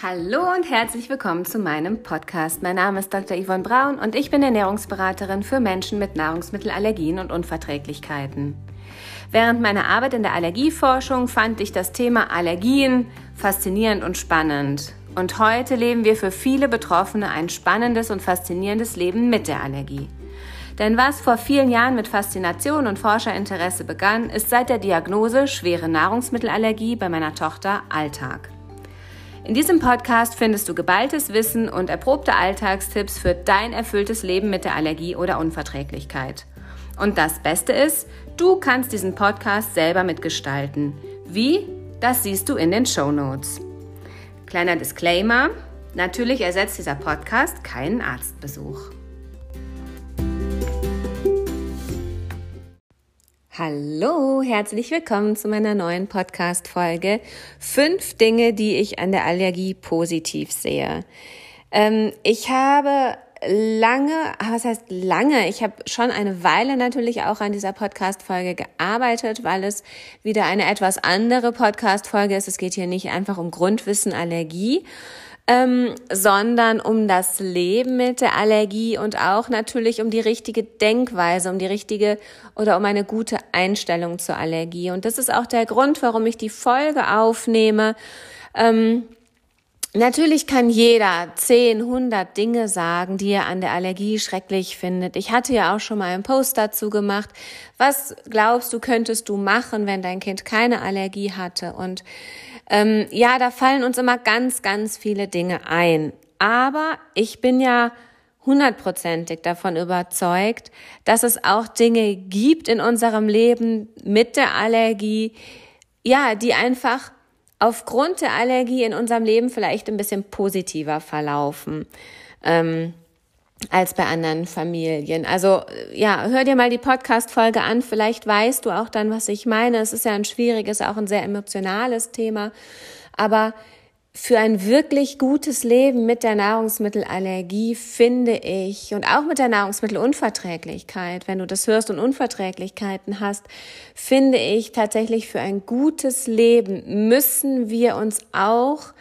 Hallo und herzlich willkommen zu meinem Podcast. Mein Name ist Dr. Yvonne Braun und ich bin Ernährungsberaterin für Menschen mit Nahrungsmittelallergien und Unverträglichkeiten. Während meiner Arbeit in der Allergieforschung fand ich das Thema Allergien faszinierend und spannend. Und heute leben wir für viele Betroffene ein spannendes und faszinierendes Leben mit der Allergie. Denn was vor vielen Jahren mit Faszination und Forscherinteresse begann, ist seit der Diagnose schwere Nahrungsmittelallergie bei meiner Tochter Alltag. In diesem Podcast findest du geballtes Wissen und erprobte Alltagstipps für dein erfülltes Leben mit der Allergie oder Unverträglichkeit. Und das Beste ist, du kannst diesen Podcast selber mitgestalten. Wie? Das siehst du in den Show Notes. Kleiner Disclaimer: Natürlich ersetzt dieser Podcast keinen Arztbesuch. Hallo, herzlich willkommen zu meiner neuen Podcast-Folge. Fünf Dinge, die ich an der Allergie positiv sehe. Ähm, ich habe lange, was heißt lange? Ich habe schon eine Weile natürlich auch an dieser Podcast-Folge gearbeitet, weil es wieder eine etwas andere Podcast-Folge ist. Es geht hier nicht einfach um Grundwissen Allergie, ähm, sondern um das Leben mit der Allergie und auch natürlich um die richtige Denkweise, um die richtige oder um eine gute Einstellung zur Allergie. Und das ist auch der Grund, warum ich die Folge aufnehme. Ähm, Natürlich kann jeder 10, 100 Dinge sagen, die er an der Allergie schrecklich findet. Ich hatte ja auch schon mal einen Post dazu gemacht. Was glaubst du, könntest du machen, wenn dein Kind keine Allergie hatte? Und ähm, ja, da fallen uns immer ganz, ganz viele Dinge ein. Aber ich bin ja hundertprozentig davon überzeugt, dass es auch Dinge gibt in unserem Leben mit der Allergie, ja, die einfach aufgrund der Allergie in unserem Leben vielleicht ein bisschen positiver verlaufen. Ähm, als bei anderen Familien. Also ja, hör dir mal die Podcast-Folge an. Vielleicht weißt du auch dann, was ich meine. Es ist ja ein schwieriges, auch ein sehr emotionales Thema. Aber für ein wirklich gutes Leben mit der Nahrungsmittelallergie finde ich und auch mit der Nahrungsmittelunverträglichkeit, wenn du das hörst und Unverträglichkeiten hast, finde ich tatsächlich für ein gutes Leben müssen wir uns auch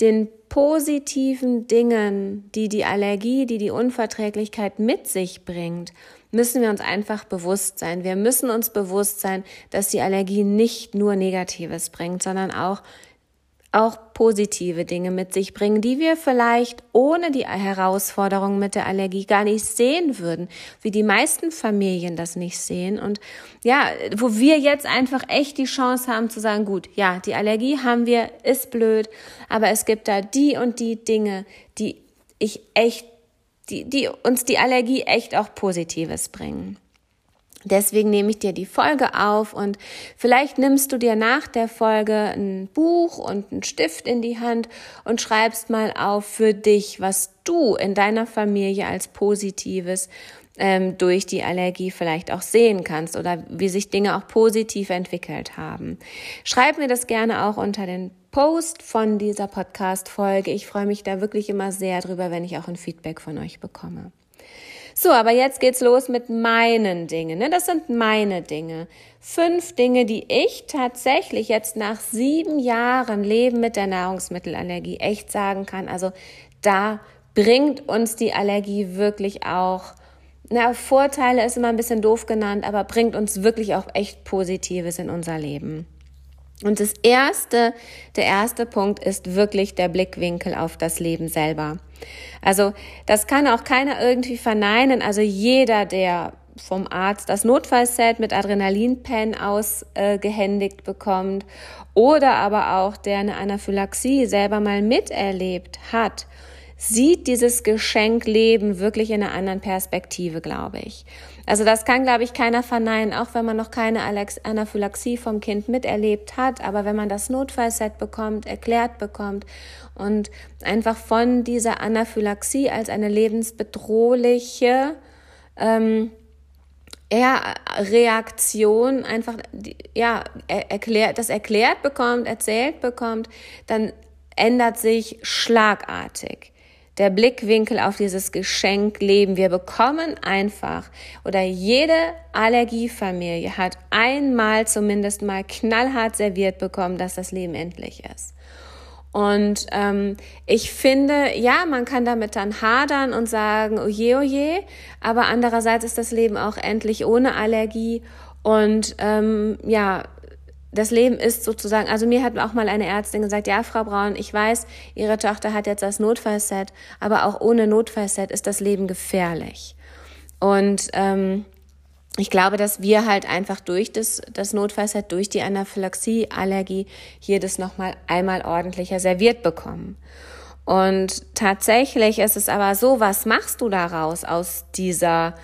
den positiven Dingen, die die Allergie, die die Unverträglichkeit mit sich bringt, müssen wir uns einfach bewusst sein. Wir müssen uns bewusst sein, dass die Allergie nicht nur Negatives bringt, sondern auch auch positive Dinge mit sich bringen, die wir vielleicht ohne die Herausforderungen mit der Allergie gar nicht sehen würden, wie die meisten Familien das nicht sehen. Und ja, wo wir jetzt einfach echt die Chance haben zu sagen, gut, ja, die Allergie haben wir, ist blöd, aber es gibt da die und die Dinge, die ich echt, die, die uns die Allergie echt auch Positives bringen. Deswegen nehme ich dir die Folge auf und vielleicht nimmst du dir nach der Folge ein Buch und einen Stift in die Hand und schreibst mal auf für dich, was du in deiner Familie als Positives ähm, durch die Allergie vielleicht auch sehen kannst oder wie sich Dinge auch positiv entwickelt haben. Schreib mir das gerne auch unter den Post von dieser Podcast-Folge. Ich freue mich da wirklich immer sehr drüber, wenn ich auch ein Feedback von euch bekomme. So, aber jetzt geht's los mit meinen Dingen. Ne? Das sind meine Dinge. Fünf Dinge, die ich tatsächlich jetzt nach sieben Jahren Leben mit der Nahrungsmittelallergie echt sagen kann. Also da bringt uns die Allergie wirklich auch na, Vorteile ist immer ein bisschen doof genannt, aber bringt uns wirklich auch echt Positives in unser Leben. Und das erste, der erste Punkt ist wirklich der Blickwinkel auf das Leben selber. Also, das kann auch keiner irgendwie verneinen. Also jeder, der vom Arzt das Notfallset mit Adrenalinpen ausgehändigt äh, bekommt oder aber auch der eine Anaphylaxie selber mal miterlebt hat, sieht dieses Geschenk Leben wirklich in einer anderen Perspektive, glaube ich. Also das kann, glaube ich, keiner verneinen, auch wenn man noch keine Anaphylaxie vom Kind miterlebt hat. Aber wenn man das Notfallset bekommt, erklärt bekommt und einfach von dieser Anaphylaxie als eine lebensbedrohliche ähm, ja, Reaktion einfach ja erklärt das erklärt bekommt, erzählt bekommt, dann ändert sich schlagartig der Blickwinkel auf dieses Geschenk Leben. Wir bekommen einfach oder jede Allergiefamilie hat einmal zumindest mal knallhart serviert bekommen, dass das Leben endlich ist. Und ähm, ich finde, ja, man kann damit dann hadern und sagen, oje, oje, aber andererseits ist das Leben auch endlich ohne Allergie. Und ähm, ja, das Leben ist sozusagen, also mir hat auch mal eine Ärztin gesagt, ja, Frau Braun, ich weiß, Ihre Tochter hat jetzt das Notfallset, aber auch ohne Notfallset ist das Leben gefährlich. Und ähm, ich glaube, dass wir halt einfach durch das, das Notfallset, durch die Anaphylaxie-Allergie hier das nochmal einmal ordentlicher serviert bekommen. Und tatsächlich ist es aber so, was machst du daraus aus dieser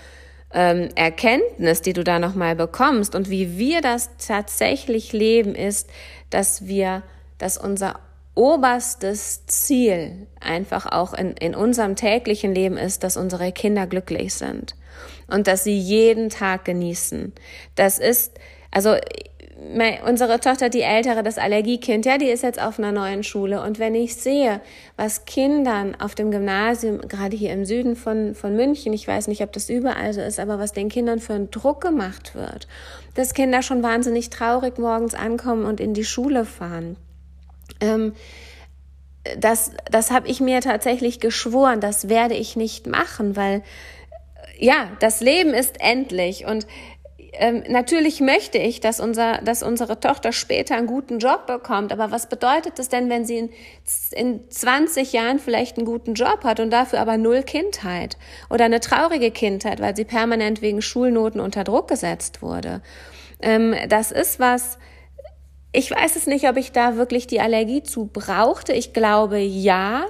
ähm, Erkenntnis, die du da nochmal bekommst und wie wir das tatsächlich leben, ist, dass wir, dass unser oberstes Ziel einfach auch in, in unserem täglichen Leben ist, dass unsere Kinder glücklich sind und dass sie jeden Tag genießen. Das ist, also meine, unsere Tochter, die ältere, das Allergiekind, ja, die ist jetzt auf einer neuen Schule. Und wenn ich sehe, was Kindern auf dem Gymnasium, gerade hier im Süden von, von München, ich weiß nicht, ob das überall so ist, aber was den Kindern für einen Druck gemacht wird, dass Kinder schon wahnsinnig traurig morgens ankommen und in die Schule fahren. Ähm, das, das habe ich mir tatsächlich geschworen, das werde ich nicht machen, weil ja, das Leben ist endlich und ähm, natürlich möchte ich, dass, unser, dass unsere Tochter später einen guten Job bekommt, aber was bedeutet das denn, wenn sie in, in 20 Jahren vielleicht einen guten Job hat und dafür aber null Kindheit oder eine traurige Kindheit, weil sie permanent wegen Schulnoten unter Druck gesetzt wurde? Ähm, das ist was, ich weiß es nicht, ob ich da wirklich die Allergie zu brauchte. Ich glaube ja,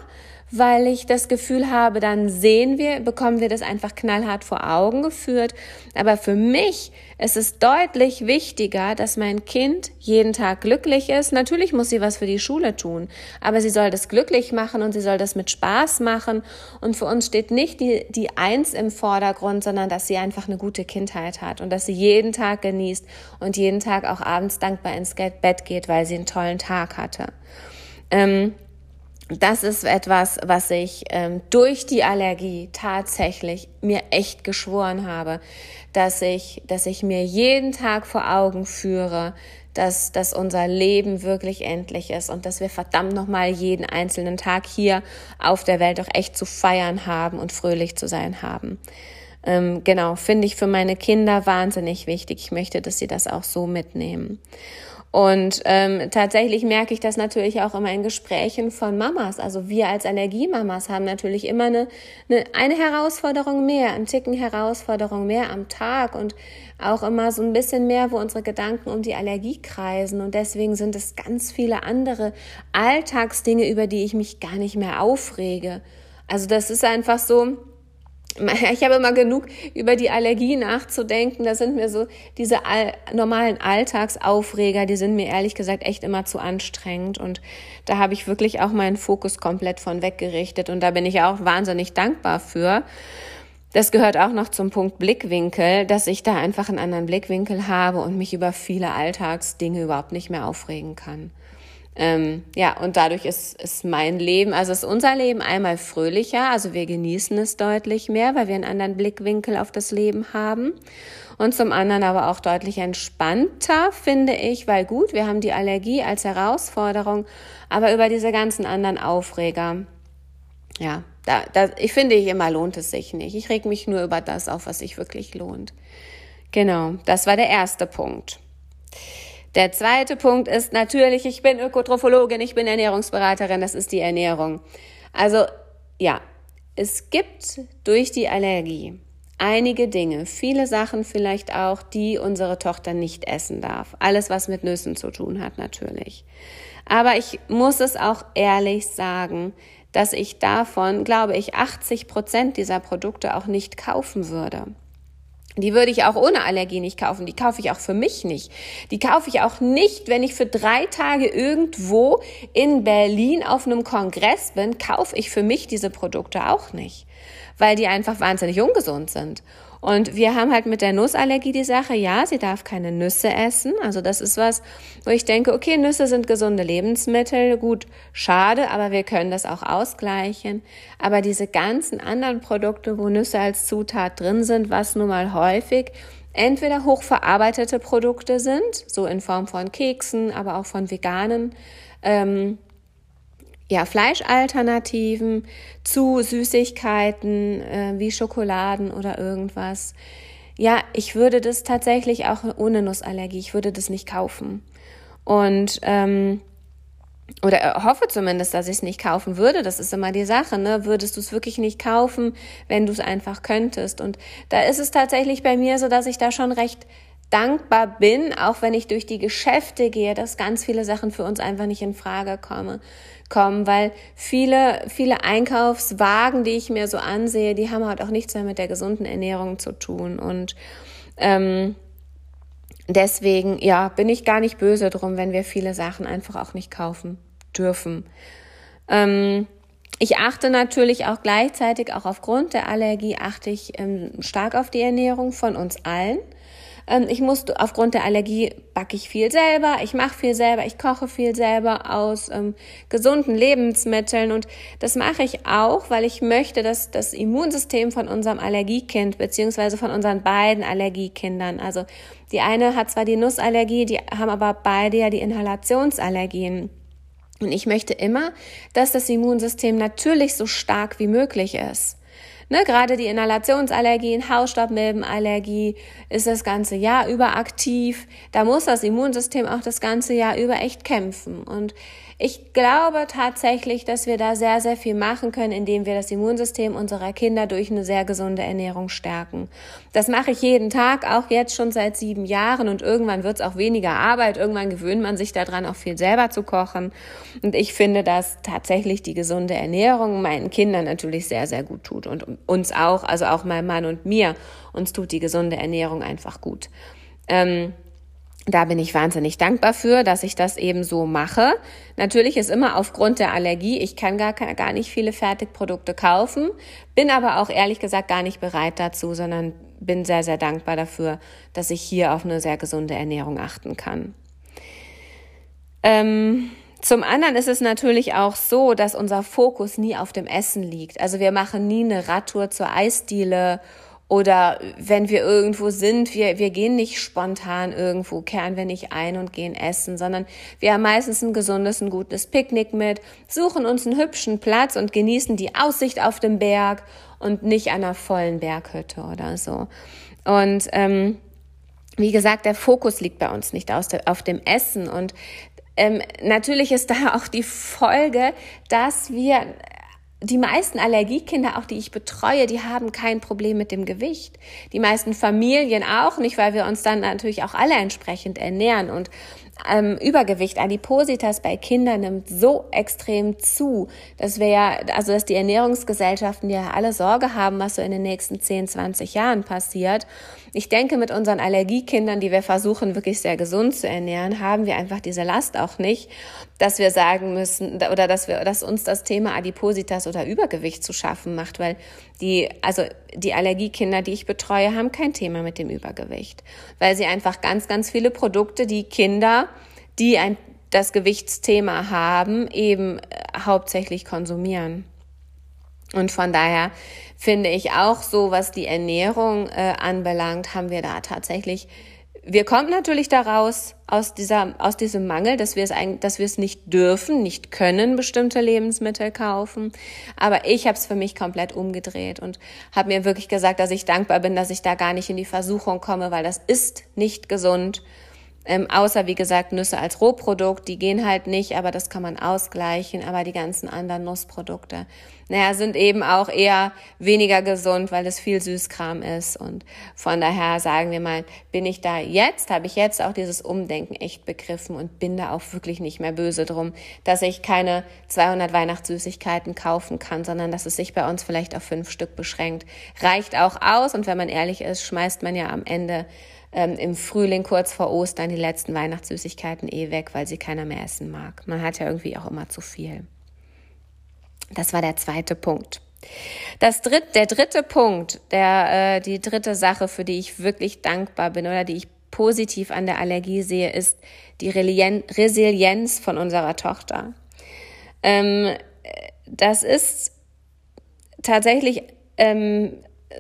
weil ich das Gefühl habe, dann sehen wir, bekommen wir das einfach knallhart vor Augen geführt. Aber für mich ist es deutlich wichtiger, dass mein Kind jeden Tag glücklich ist. Natürlich muss sie was für die Schule tun, aber sie soll das glücklich machen und sie soll das mit Spaß machen. Und für uns steht nicht die, die Eins im Vordergrund, sondern dass sie einfach eine gute Kindheit hat und dass sie jeden Tag genießt und jeden Tag auch abends dankbar ins Bett geht, weil sie einen tollen Tag hatte. Ähm, das ist etwas, was ich ähm, durch die Allergie tatsächlich mir echt geschworen habe, dass ich, dass ich mir jeden Tag vor Augen führe, dass, dass unser Leben wirklich endlich ist und dass wir verdammt nochmal jeden einzelnen Tag hier auf der Welt auch echt zu feiern haben und fröhlich zu sein haben. Ähm, genau, finde ich für meine Kinder wahnsinnig wichtig. Ich möchte, dass sie das auch so mitnehmen. Und ähm, tatsächlich merke ich das natürlich auch immer in Gesprächen von Mamas. Also wir als Allergiemamas haben natürlich immer eine, eine, eine Herausforderung mehr, einen Ticken Herausforderung mehr am Tag und auch immer so ein bisschen mehr, wo unsere Gedanken um die Allergie kreisen. Und deswegen sind es ganz viele andere Alltagsdinge, über die ich mich gar nicht mehr aufrege. Also das ist einfach so, ich habe immer genug über die Allergie nachzudenken. Da sind mir so diese all, normalen Alltagsaufreger, die sind mir ehrlich gesagt echt immer zu anstrengend. Und da habe ich wirklich auch meinen Fokus komplett von weggerichtet. Und da bin ich auch wahnsinnig dankbar für. Das gehört auch noch zum Punkt Blickwinkel, dass ich da einfach einen anderen Blickwinkel habe und mich über viele Alltagsdinge überhaupt nicht mehr aufregen kann. Ähm, ja, und dadurch ist, ist mein Leben, also ist unser Leben einmal fröhlicher, also wir genießen es deutlich mehr, weil wir einen anderen Blickwinkel auf das Leben haben. Und zum anderen aber auch deutlich entspannter, finde ich, weil gut, wir haben die Allergie als Herausforderung, aber über diese ganzen anderen Aufreger, ja, da, da, ich finde ich immer lohnt es sich nicht. Ich reg mich nur über das auf, was sich wirklich lohnt. Genau, das war der erste Punkt. Der zweite Punkt ist natürlich, ich bin Ökotrophologin, ich bin Ernährungsberaterin, das ist die Ernährung. Also ja, es gibt durch die Allergie einige Dinge, viele Sachen vielleicht auch, die unsere Tochter nicht essen darf. Alles, was mit Nüssen zu tun hat, natürlich. Aber ich muss es auch ehrlich sagen, dass ich davon, glaube ich, 80 Prozent dieser Produkte auch nicht kaufen würde. Die würde ich auch ohne Allergie nicht kaufen. Die kaufe ich auch für mich nicht. Die kaufe ich auch nicht, wenn ich für drei Tage irgendwo in Berlin auf einem Kongress bin, kaufe ich für mich diese Produkte auch nicht, weil die einfach wahnsinnig ungesund sind. Und wir haben halt mit der Nussallergie die Sache, ja, sie darf keine Nüsse essen. Also das ist was, wo ich denke, okay, Nüsse sind gesunde Lebensmittel, gut, schade, aber wir können das auch ausgleichen. Aber diese ganzen anderen Produkte, wo Nüsse als Zutat drin sind, was nun mal häufig entweder hochverarbeitete Produkte sind, so in Form von Keksen, aber auch von veganen ähm, ja, Fleischalternativen zu Süßigkeiten äh, wie Schokoladen oder irgendwas. Ja, ich würde das tatsächlich auch ohne Nussallergie, ich würde das nicht kaufen. Und ähm, oder hoffe zumindest, dass ich es nicht kaufen würde. Das ist immer die Sache, ne? Würdest du es wirklich nicht kaufen, wenn du es einfach könntest? Und da ist es tatsächlich bei mir so, dass ich da schon recht dankbar bin, auch wenn ich durch die Geschäfte gehe, dass ganz viele Sachen für uns einfach nicht in Frage komme, kommen, weil viele, viele Einkaufswagen, die ich mir so ansehe, die haben halt auch nichts mehr mit der gesunden Ernährung zu tun. Und ähm, deswegen, ja, bin ich gar nicht böse drum, wenn wir viele Sachen einfach auch nicht kaufen dürfen. Ähm, ich achte natürlich auch gleichzeitig, auch aufgrund der Allergie, achte ich ähm, stark auf die Ernährung von uns allen. Ähm, ich muss aufgrund der Allergie backe ich viel selber, ich mache viel selber, ich koche viel selber aus ähm, gesunden Lebensmitteln und das mache ich auch, weil ich möchte, dass das Immunsystem von unserem Allergiekind beziehungsweise von unseren beiden Allergiekindern, also die eine hat zwar die Nussallergie, die haben aber beide ja die Inhalationsallergien. Und ich möchte immer, dass das Immunsystem natürlich so stark wie möglich ist. Ne, gerade die Inhalationsallergien, Hausstaubmilbenallergie ist das ganze Jahr über aktiv. Da muss das Immunsystem auch das ganze Jahr über echt kämpfen. Und ich glaube tatsächlich, dass wir da sehr, sehr viel machen können, indem wir das Immunsystem unserer Kinder durch eine sehr gesunde Ernährung stärken. Das mache ich jeden Tag, auch jetzt schon seit sieben Jahren und irgendwann wird es auch weniger Arbeit. Irgendwann gewöhnt man sich daran, auch viel selber zu kochen. Und ich finde, dass tatsächlich die gesunde Ernährung meinen Kindern natürlich sehr, sehr gut tut und uns auch, also auch meinem Mann und mir. Uns tut die gesunde Ernährung einfach gut. Ähm, da bin ich wahnsinnig dankbar für, dass ich das eben so mache. Natürlich ist immer aufgrund der Allergie, ich kann gar, gar nicht viele Fertigprodukte kaufen, bin aber auch ehrlich gesagt gar nicht bereit dazu, sondern bin sehr, sehr dankbar dafür, dass ich hier auf eine sehr gesunde Ernährung achten kann. Ähm, zum anderen ist es natürlich auch so, dass unser Fokus nie auf dem Essen liegt. Also wir machen nie eine Radtour zur Eisdiele oder wenn wir irgendwo sind, wir, wir gehen nicht spontan irgendwo, kehren wir nicht ein und gehen essen, sondern wir haben meistens ein gesundes, ein gutes Picknick mit, suchen uns einen hübschen Platz und genießen die Aussicht auf dem Berg und nicht einer vollen Berghütte oder so. Und ähm, wie gesagt, der Fokus liegt bei uns nicht aus der, auf dem Essen. Und ähm, natürlich ist da auch die Folge, dass wir die meisten Allergiekinder, auch die ich betreue, die haben kein Problem mit dem Gewicht. Die meisten Familien auch nicht, weil wir uns dann natürlich auch alle entsprechend ernähren. Und ähm, Übergewicht, Adipositas bei Kindern nimmt so extrem zu, dass wir ja, also dass die Ernährungsgesellschaften ja alle Sorge haben, was so in den nächsten 10, 20 Jahren passiert. Ich denke, mit unseren Allergiekindern, die wir versuchen, wirklich sehr gesund zu ernähren, haben wir einfach diese Last auch nicht, dass wir sagen müssen oder dass wir, dass uns das Thema Adipositas oder Übergewicht zu schaffen macht, weil die, also die Allergiekinder, die ich betreue, haben kein Thema mit dem Übergewicht, weil sie einfach ganz, ganz viele Produkte, die Kinder, die ein, das Gewichtsthema haben, eben äh, hauptsächlich konsumieren. Und von daher finde ich auch so, was die Ernährung äh, anbelangt, haben wir da tatsächlich wir kommen natürlich daraus aus dieser aus diesem Mangel, dass wir es eigentlich, dass wir es nicht dürfen, nicht können bestimmte Lebensmittel kaufen. Aber ich habe es für mich komplett umgedreht und habe mir wirklich gesagt, dass ich dankbar bin, dass ich da gar nicht in die Versuchung komme, weil das ist nicht gesund ähm, außer wie gesagt Nüsse als Rohprodukt, die gehen halt nicht, aber das kann man ausgleichen. Aber die ganzen anderen Nussprodukte, naja, sind eben auch eher weniger gesund, weil es viel Süßkram ist. Und von daher sagen wir mal, bin ich da jetzt, habe ich jetzt auch dieses Umdenken echt begriffen und bin da auch wirklich nicht mehr böse drum, dass ich keine 200 Weihnachtssüßigkeiten kaufen kann, sondern dass es sich bei uns vielleicht auf fünf Stück beschränkt. Reicht auch aus und wenn man ehrlich ist, schmeißt man ja am Ende ähm, im Frühling kurz vor Ostern die letzten Weihnachtssüßigkeiten eh weg, weil sie keiner mehr essen mag. Man hat ja irgendwie auch immer zu viel. Das war der zweite Punkt. Das dritt, der dritte Punkt, der, äh, die dritte Sache, für die ich wirklich dankbar bin oder die ich positiv an der Allergie sehe, ist die Resilienz von unserer Tochter. Ähm, das ist tatsächlich ähm,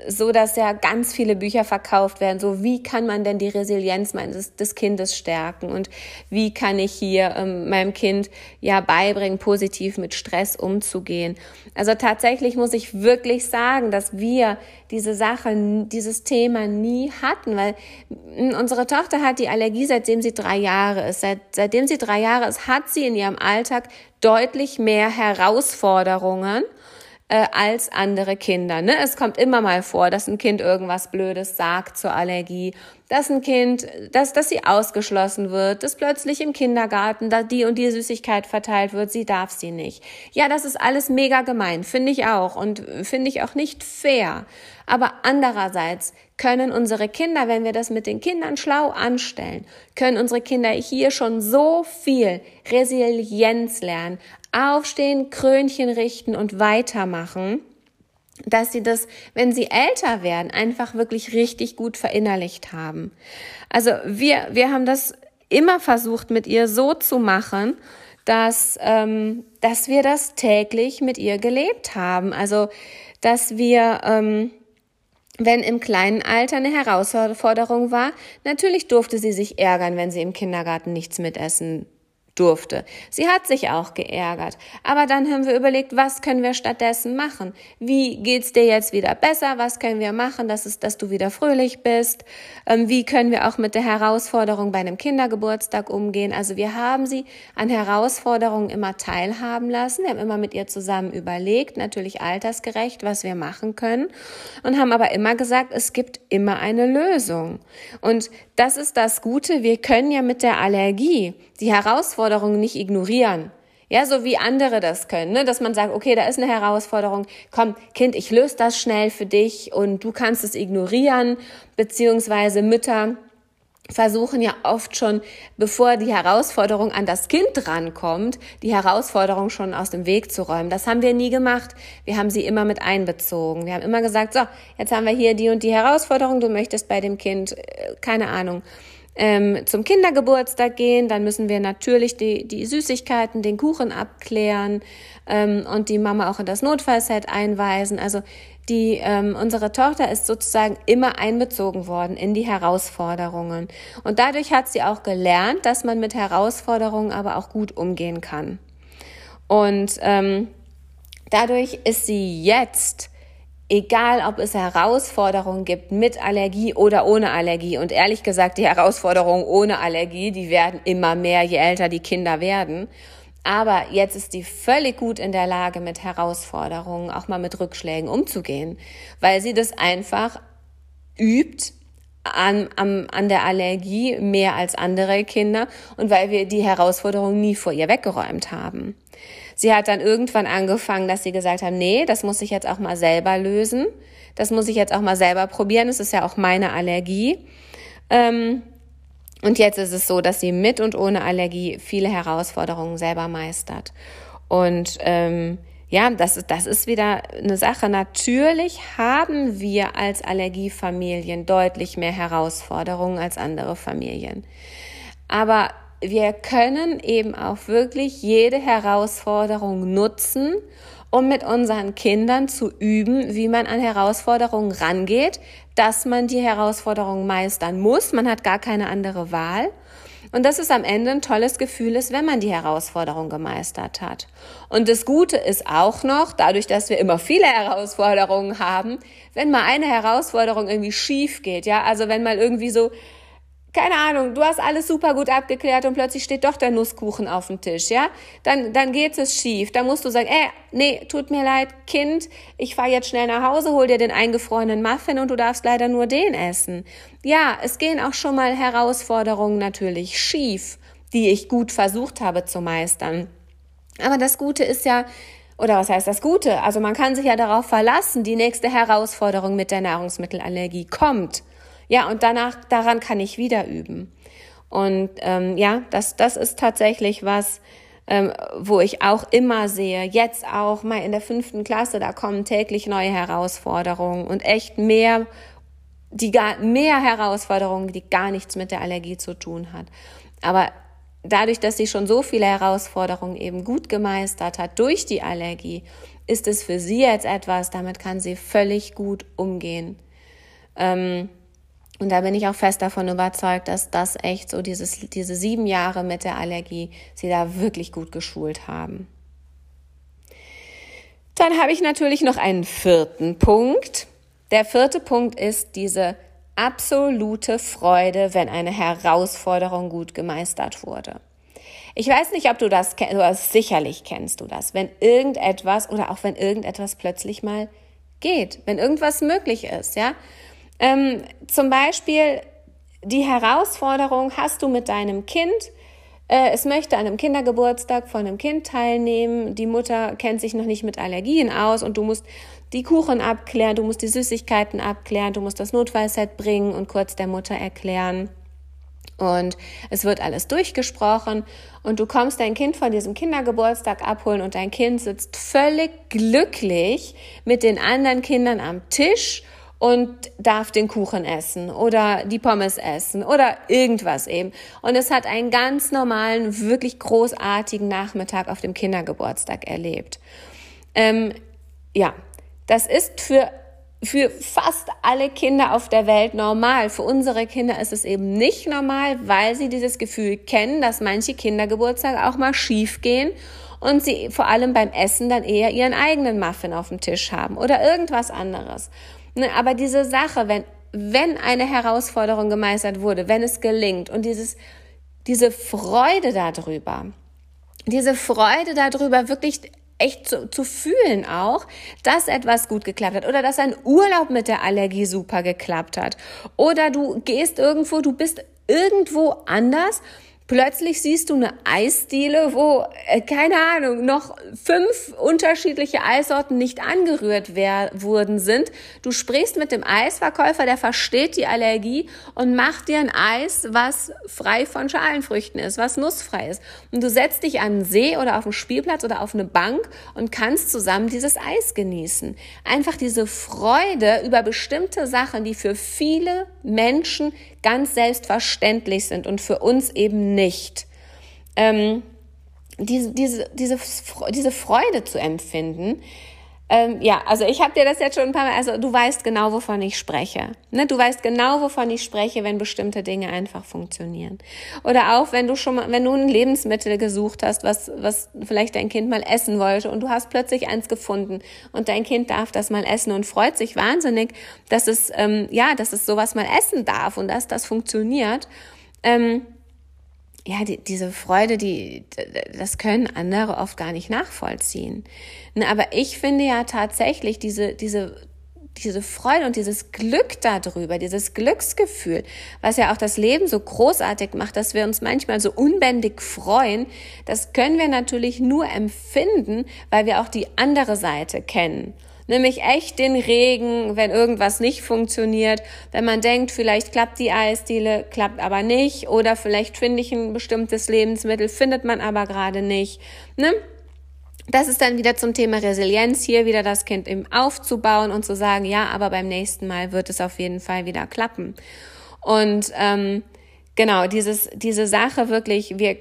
so, dass ja ganz viele Bücher verkauft werden. So, wie kann man denn die Resilienz meines des Kindes stärken und wie kann ich hier ähm, meinem Kind ja beibringen, positiv mit Stress umzugehen. Also tatsächlich muss ich wirklich sagen, dass wir diese Sache, dieses Thema nie hatten, weil unsere Tochter hat die Allergie, seitdem sie drei Jahre ist. Seit, seitdem sie drei Jahre ist, hat sie in ihrem Alltag deutlich mehr Herausforderungen äh, als andere Kinder. Ne? Es kommt immer mal vor, dass ein Kind irgendwas Blödes sagt zur Allergie, dass ein Kind, dass, dass sie ausgeschlossen wird, dass plötzlich im Kindergarten da die und die Süßigkeit verteilt wird, sie darf sie nicht. Ja, das ist alles mega gemein, finde ich auch und finde ich auch nicht fair. Aber andererseits können unsere Kinder, wenn wir das mit den Kindern schlau anstellen, können unsere Kinder hier schon so viel Resilienz lernen, aufstehen, Krönchen richten und weitermachen, dass sie das, wenn sie älter werden, einfach wirklich richtig gut verinnerlicht haben. Also wir, wir haben das immer versucht, mit ihr so zu machen, dass, ähm, dass wir das täglich mit ihr gelebt haben. Also, dass wir, ähm, wenn im kleinen Alter eine Herausforderung war, natürlich durfte sie sich ärgern, wenn sie im Kindergarten nichts mitessen durfte. Sie hat sich auch geärgert. Aber dann haben wir überlegt, was können wir stattdessen machen? Wie geht's dir jetzt wieder besser? Was können wir machen, dass es, dass du wieder fröhlich bist? Ähm, wie können wir auch mit der Herausforderung bei einem Kindergeburtstag umgehen? Also wir haben sie an Herausforderungen immer teilhaben lassen. Wir haben immer mit ihr zusammen überlegt, natürlich altersgerecht, was wir machen können und haben aber immer gesagt, es gibt immer eine Lösung. Und das ist das Gute. Wir können ja mit der Allergie die Herausforderungen nicht ignorieren. Ja, so wie andere das können, ne? dass man sagt, okay, da ist eine Herausforderung, komm, Kind, ich löse das schnell für dich und du kannst es ignorieren, beziehungsweise Mütter versuchen ja oft schon, bevor die Herausforderung an das Kind drankommt, die Herausforderung schon aus dem Weg zu räumen. Das haben wir nie gemacht. Wir haben sie immer mit einbezogen. Wir haben immer gesagt, so, jetzt haben wir hier die und die Herausforderung, du möchtest bei dem Kind, äh, keine Ahnung, ähm, zum Kindergeburtstag gehen, dann müssen wir natürlich die, die Süßigkeiten, den Kuchen abklären ähm, und die Mama auch in das Notfallset einweisen. Also die, ähm, unsere Tochter ist sozusagen immer einbezogen worden in die Herausforderungen. Und dadurch hat sie auch gelernt, dass man mit Herausforderungen aber auch gut umgehen kann. Und ähm, dadurch ist sie jetzt egal ob es Herausforderungen gibt mit Allergie oder ohne Allergie. Und ehrlich gesagt, die Herausforderungen ohne Allergie, die werden immer mehr, je älter die Kinder werden. Aber jetzt ist die völlig gut in der Lage, mit Herausforderungen, auch mal mit Rückschlägen umzugehen, weil sie das einfach übt an, an, an der Allergie mehr als andere Kinder und weil wir die Herausforderungen nie vor ihr weggeräumt haben. Sie hat dann irgendwann angefangen, dass sie gesagt haben, nee, das muss ich jetzt auch mal selber lösen. Das muss ich jetzt auch mal selber probieren. Das ist ja auch meine Allergie. Ähm, und jetzt ist es so, dass sie mit und ohne Allergie viele Herausforderungen selber meistert. Und ähm, ja, das, das ist wieder eine Sache. Natürlich haben wir als Allergiefamilien deutlich mehr Herausforderungen als andere Familien. Aber wir können eben auch wirklich jede Herausforderung nutzen, um mit unseren Kindern zu üben, wie man an Herausforderungen rangeht, dass man die Herausforderungen meistern muss. Man hat gar keine andere Wahl. Und dass es am Ende ein tolles Gefühl ist, wenn man die Herausforderung gemeistert hat. Und das Gute ist auch noch, dadurch, dass wir immer viele Herausforderungen haben, wenn mal eine Herausforderung irgendwie schief geht, ja, also wenn mal irgendwie so keine Ahnung, du hast alles super gut abgeklärt und plötzlich steht doch der Nusskuchen auf dem Tisch, ja? Dann, dann geht es schief. Da musst du sagen, ey, nee, tut mir leid, Kind, ich fahr jetzt schnell nach Hause, hol dir den eingefrorenen Muffin und du darfst leider nur den essen. Ja, es gehen auch schon mal Herausforderungen natürlich schief, die ich gut versucht habe zu meistern. Aber das Gute ist ja, oder was heißt das Gute? Also man kann sich ja darauf verlassen, die nächste Herausforderung mit der Nahrungsmittelallergie kommt. Ja, und danach, daran kann ich wieder üben. Und ähm, ja, das, das ist tatsächlich was, ähm, wo ich auch immer sehe, jetzt auch mal in der fünften Klasse, da kommen täglich neue Herausforderungen und echt mehr, die gar, mehr Herausforderungen, die gar nichts mit der Allergie zu tun hat. Aber dadurch, dass sie schon so viele Herausforderungen eben gut gemeistert hat durch die Allergie, ist es für sie jetzt etwas, damit kann sie völlig gut umgehen. Ähm, und da bin ich auch fest davon überzeugt, dass das echt so dieses, diese sieben Jahre mit der Allergie sie da wirklich gut geschult haben. Dann habe ich natürlich noch einen vierten Punkt. Der vierte Punkt ist diese absolute Freude, wenn eine Herausforderung gut gemeistert wurde. Ich weiß nicht, ob du das kennst, sicherlich kennst du das, wenn irgendetwas oder auch wenn irgendetwas plötzlich mal geht, wenn irgendwas möglich ist, ja. Ähm, zum Beispiel die Herausforderung hast du mit deinem Kind, äh, es möchte an einem Kindergeburtstag von einem Kind teilnehmen, die Mutter kennt sich noch nicht mit Allergien aus und du musst die Kuchen abklären, du musst die Süßigkeiten abklären, du musst das Notfallset bringen und kurz der Mutter erklären. Und es wird alles durchgesprochen und du kommst dein Kind von diesem Kindergeburtstag abholen und dein Kind sitzt völlig glücklich mit den anderen Kindern am Tisch und darf den Kuchen essen oder die Pommes essen oder irgendwas eben. Und es hat einen ganz normalen, wirklich großartigen Nachmittag auf dem Kindergeburtstag erlebt. Ähm, ja, das ist für für fast alle Kinder auf der Welt normal. Für unsere Kinder ist es eben nicht normal, weil sie dieses Gefühl kennen, dass manche Kindergeburtstage auch mal schief gehen und sie vor allem beim Essen dann eher ihren eigenen Muffin auf dem Tisch haben oder irgendwas anderes. Ne, aber diese Sache, wenn, wenn eine Herausforderung gemeistert wurde, wenn es gelingt und dieses, diese Freude darüber, diese Freude darüber, wirklich echt zu, zu fühlen auch, dass etwas gut geklappt hat oder dass ein Urlaub mit der Allergie super geklappt hat oder du gehst irgendwo, du bist irgendwo anders Plötzlich siehst du eine Eisdiele, wo, äh, keine Ahnung, noch fünf unterschiedliche Eissorten nicht angerührt wurden sind. Du sprichst mit dem Eisverkäufer, der versteht die Allergie und macht dir ein Eis, was frei von Schalenfrüchten ist, was nussfrei ist. Und du setzt dich an einen See oder auf einen Spielplatz oder auf eine Bank und kannst zusammen dieses Eis genießen. Einfach diese Freude über bestimmte Sachen, die für viele Menschen ganz selbstverständlich sind und für uns eben nicht. Ähm, diese, diese, diese, diese Freude zu empfinden, ähm, ja, also ich habe dir das jetzt schon ein paar Mal, also du weißt genau, wovon ich spreche. Ne? Du weißt genau, wovon ich spreche, wenn bestimmte Dinge einfach funktionieren. Oder auch, wenn du schon mal, wenn du ein Lebensmittel gesucht hast, was, was vielleicht dein Kind mal essen wollte und du hast plötzlich eins gefunden und dein Kind darf das mal essen und freut sich wahnsinnig, dass es, ähm, ja, dass es sowas mal essen darf und dass das funktioniert. Ähm, ja, die, diese Freude, die, das können andere oft gar nicht nachvollziehen. Ne, aber ich finde ja tatsächlich diese, diese, diese Freude und dieses Glück darüber, dieses Glücksgefühl, was ja auch das Leben so großartig macht, dass wir uns manchmal so unbändig freuen, das können wir natürlich nur empfinden, weil wir auch die andere Seite kennen nämlich echt den Regen, wenn irgendwas nicht funktioniert, wenn man denkt, vielleicht klappt die Eisdiele, klappt aber nicht, oder vielleicht finde ich ein bestimmtes Lebensmittel, findet man aber gerade nicht. Ne? Das ist dann wieder zum Thema Resilienz, hier wieder das Kind eben aufzubauen und zu sagen, ja, aber beim nächsten Mal wird es auf jeden Fall wieder klappen. Und ähm, genau, dieses, diese Sache wirklich, wir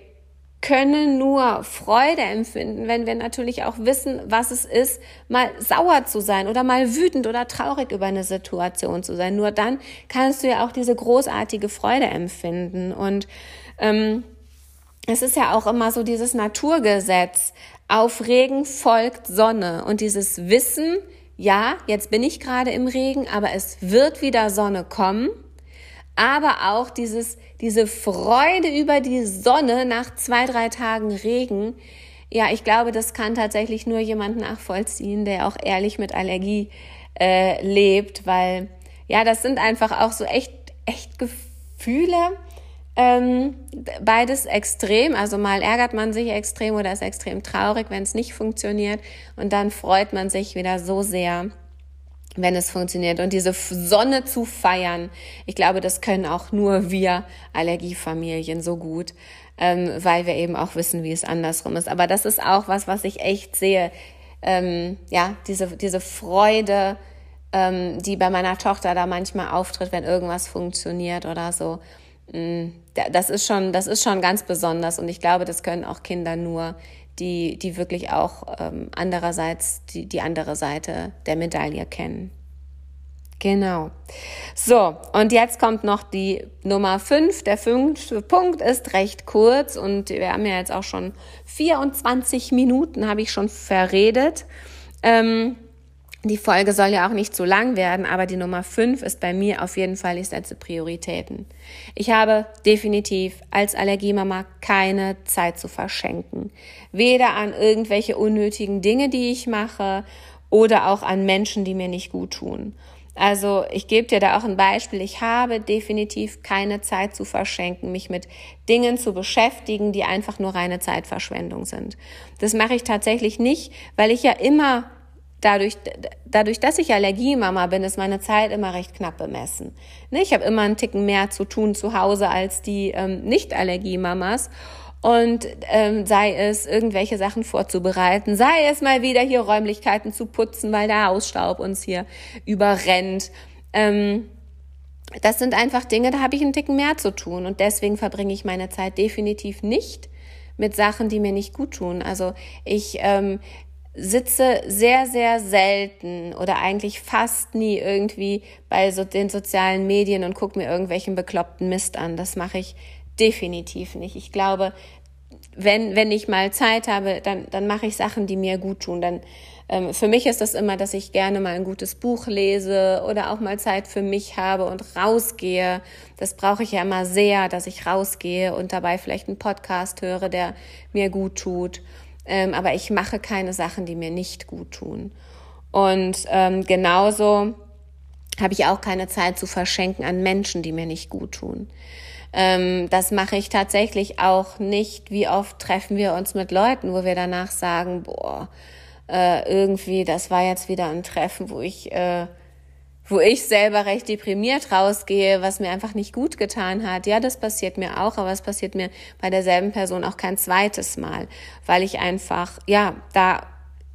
können nur Freude empfinden, wenn wir natürlich auch wissen, was es ist, mal sauer zu sein oder mal wütend oder traurig über eine Situation zu sein. Nur dann kannst du ja auch diese großartige Freude empfinden. Und ähm, es ist ja auch immer so dieses Naturgesetz, auf Regen folgt Sonne. Und dieses Wissen, ja, jetzt bin ich gerade im Regen, aber es wird wieder Sonne kommen aber auch dieses, diese Freude über die Sonne nach zwei, drei Tagen Regen. Ja, ich glaube, das kann tatsächlich nur jemand nachvollziehen, der auch ehrlich mit Allergie äh, lebt, weil ja, das sind einfach auch so echt, echt Gefühle. Ähm, beides extrem, also mal ärgert man sich extrem oder ist extrem traurig, wenn es nicht funktioniert und dann freut man sich wieder so sehr wenn es funktioniert. Und diese Sonne zu feiern, ich glaube, das können auch nur wir Allergiefamilien so gut, ähm, weil wir eben auch wissen, wie es andersrum ist. Aber das ist auch was, was ich echt sehe. Ähm, ja, diese, diese Freude, ähm, die bei meiner Tochter da manchmal auftritt, wenn irgendwas funktioniert oder so. mm, das ist schon, das ist schon ganz besonders und ich glaube, das können auch Kinder nur, die, die wirklich auch ähm, andererseits die, die andere Seite der Medaille kennen. Genau. So, und jetzt kommt noch die Nummer fünf. Der fünfte Punkt ist recht kurz und wir haben ja jetzt auch schon 24 Minuten, habe ich schon verredet. Ähm, die Folge soll ja auch nicht zu lang werden, aber die Nummer fünf ist bei mir auf jeden Fall, ich setze Prioritäten. Ich habe definitiv als Allergiemama keine Zeit zu verschenken. Weder an irgendwelche unnötigen Dinge, die ich mache, oder auch an Menschen, die mir nicht gut tun. Also ich gebe dir da auch ein Beispiel. Ich habe definitiv keine Zeit zu verschenken, mich mit Dingen zu beschäftigen, die einfach nur reine Zeitverschwendung sind. Das mache ich tatsächlich nicht, weil ich ja immer dadurch, dadurch, dass ich Allergiemama bin, ist meine Zeit immer recht knapp bemessen. Ne, ich habe immer einen Ticken mehr zu tun zu Hause als die ähm, Nicht-Allergiemamas und ähm, sei es irgendwelche Sachen vorzubereiten, sei es mal wieder hier Räumlichkeiten zu putzen, weil der Hausstaub uns hier überrennt. Ähm, das sind einfach Dinge, da habe ich einen Ticken mehr zu tun und deswegen verbringe ich meine Zeit definitiv nicht mit Sachen, die mir nicht gut tun. Also ich ähm, sitze sehr, sehr selten oder eigentlich fast nie irgendwie bei so den sozialen Medien und gucke mir irgendwelchen bekloppten Mist an. Das mache ich definitiv nicht. Ich glaube, wenn, wenn ich mal Zeit habe, dann, dann mache ich Sachen, die mir gut tun. Dann, ähm, für mich ist das immer, dass ich gerne mal ein gutes Buch lese oder auch mal Zeit für mich habe und rausgehe. Das brauche ich ja immer sehr, dass ich rausgehe und dabei vielleicht einen Podcast höre, der mir gut tut. Ähm, aber ich mache keine Sachen, die mir nicht gut tun. Und ähm, genauso habe ich auch keine Zeit zu verschenken an Menschen, die mir nicht gut tun. Ähm, das mache ich tatsächlich auch nicht. Wie oft treffen wir uns mit Leuten, wo wir danach sagen, boah, äh, irgendwie, das war jetzt wieder ein Treffen, wo ich, äh, wo ich selber recht deprimiert rausgehe, was mir einfach nicht gut getan hat. Ja, das passiert mir auch, aber es passiert mir bei derselben Person auch kein zweites Mal, weil ich einfach, ja, da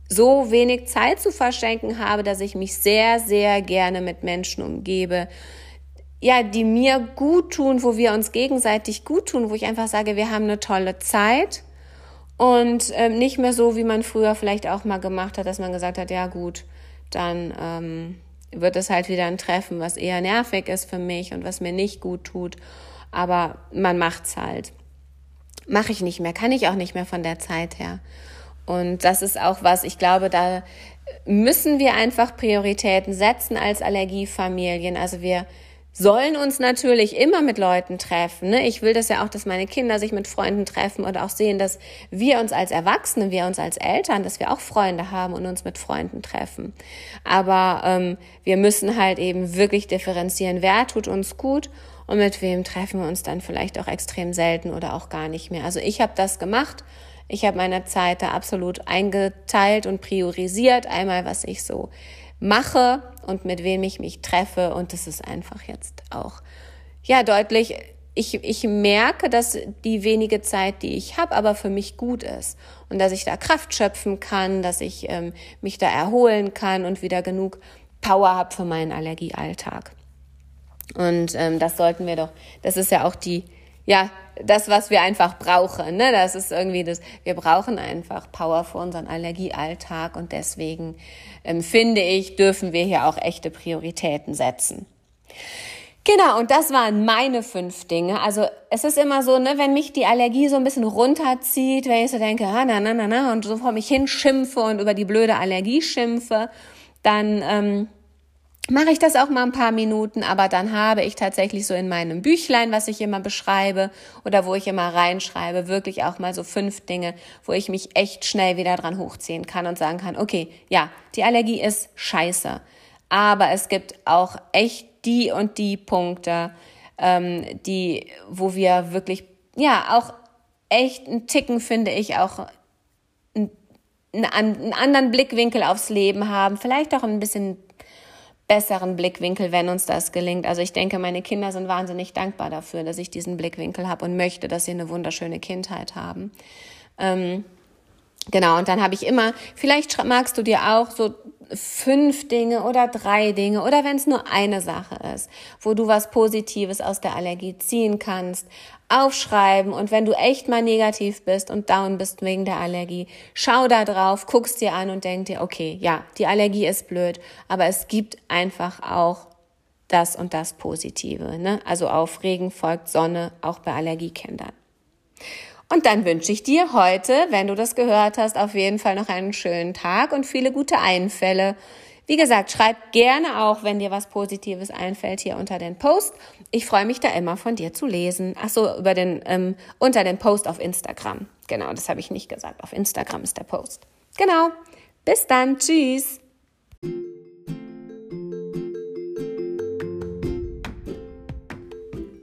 so wenig Zeit zu verschenken habe, dass ich mich sehr, sehr gerne mit Menschen umgebe, ja, die mir gut tun, wo wir uns gegenseitig gut tun, wo ich einfach sage, wir haben eine tolle Zeit und ähm, nicht mehr so, wie man früher vielleicht auch mal gemacht hat, dass man gesagt hat, ja gut, dann ähm, wird es halt wieder ein Treffen, was eher nervig ist für mich und was mir nicht gut tut, aber man macht's halt. Mache ich nicht mehr, kann ich auch nicht mehr von der Zeit her. Und das ist auch was, ich glaube, da müssen wir einfach Prioritäten setzen als Allergiefamilien. Also wir sollen uns natürlich immer mit Leuten treffen. Ne? Ich will das ja auch, dass meine Kinder sich mit Freunden treffen oder auch sehen, dass wir uns als Erwachsene, wir uns als Eltern, dass wir auch Freunde haben und uns mit Freunden treffen. Aber ähm, wir müssen halt eben wirklich differenzieren, wer tut uns gut und mit wem treffen wir uns dann vielleicht auch extrem selten oder auch gar nicht mehr. Also ich habe das gemacht. Ich habe meine Zeit da absolut eingeteilt und priorisiert. Einmal, was ich so mache und mit wem ich mich treffe. Und das ist einfach jetzt auch, ja, deutlich. Ich, ich merke, dass die wenige Zeit, die ich habe, aber für mich gut ist. Und dass ich da Kraft schöpfen kann, dass ich ähm, mich da erholen kann und wieder genug Power habe für meinen Allergiealltag. Und ähm, das sollten wir doch, das ist ja auch die, ja, das, was wir einfach brauchen. Ne? Das ist irgendwie das, wir brauchen einfach Power für unseren Allergiealltag und deswegen ähm, finde ich, dürfen wir hier auch echte Prioritäten setzen. Genau, und das waren meine fünf Dinge. Also es ist immer so, ne, wenn mich die Allergie so ein bisschen runterzieht, wenn ich so denke, ah, na, na, na, na, und so vor mich hinschimpfe und über die blöde Allergie schimpfe, dann ähm, mache ich das auch mal ein paar Minuten, aber dann habe ich tatsächlich so in meinem Büchlein, was ich immer beschreibe oder wo ich immer reinschreibe, wirklich auch mal so fünf Dinge, wo ich mich echt schnell wieder dran hochziehen kann und sagen kann, okay, ja, die Allergie ist scheiße, aber es gibt auch echt die und die Punkte, ähm, die, wo wir wirklich, ja, auch echt einen Ticken, finde ich, auch einen, einen anderen Blickwinkel aufs Leben haben, vielleicht auch ein bisschen besseren Blickwinkel, wenn uns das gelingt. Also ich denke, meine Kinder sind wahnsinnig dankbar dafür, dass ich diesen Blickwinkel habe und möchte, dass sie eine wunderschöne Kindheit haben. Ähm, genau, und dann habe ich immer, vielleicht magst du dir auch so fünf Dinge oder drei Dinge oder wenn es nur eine Sache ist, wo du was Positives aus der Allergie ziehen kannst, aufschreiben und wenn du echt mal negativ bist und down bist wegen der Allergie, schau da drauf, guckst dir an und denk dir, okay, ja, die Allergie ist blöd, aber es gibt einfach auch das und das Positive. Ne? Also auf Regen folgt Sonne, auch bei Allergiekindern. Und dann wünsche ich dir heute, wenn du das gehört hast, auf jeden Fall noch einen schönen Tag und viele gute Einfälle. Wie gesagt, schreib gerne auch, wenn dir was Positives einfällt, hier unter den Post. Ich freue mich da immer von dir zu lesen. Ach so, über den ähm, unter den Post auf Instagram. Genau, das habe ich nicht gesagt. Auf Instagram ist der Post. Genau. Bis dann. Tschüss.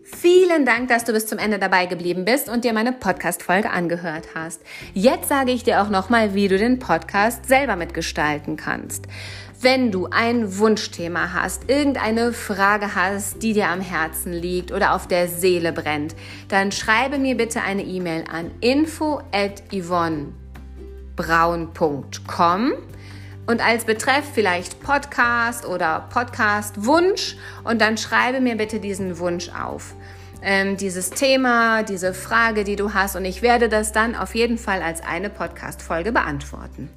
Vielen Dank, dass du bis zum Ende dabei geblieben bist und dir meine Podcast-Folge angehört hast. Jetzt sage ich dir auch nochmal, wie du den Podcast selber mitgestalten kannst. Wenn du ein Wunschthema hast, irgendeine Frage hast, die dir am Herzen liegt oder auf der Seele brennt, dann schreibe mir bitte eine E-Mail an info at yvonnebraun.com und als Betreff vielleicht Podcast oder Podcast Wunsch und dann schreibe mir bitte diesen Wunsch auf. Ähm, dieses Thema, diese Frage, die du hast und ich werde das dann auf jeden Fall als eine Podcast-Folge beantworten.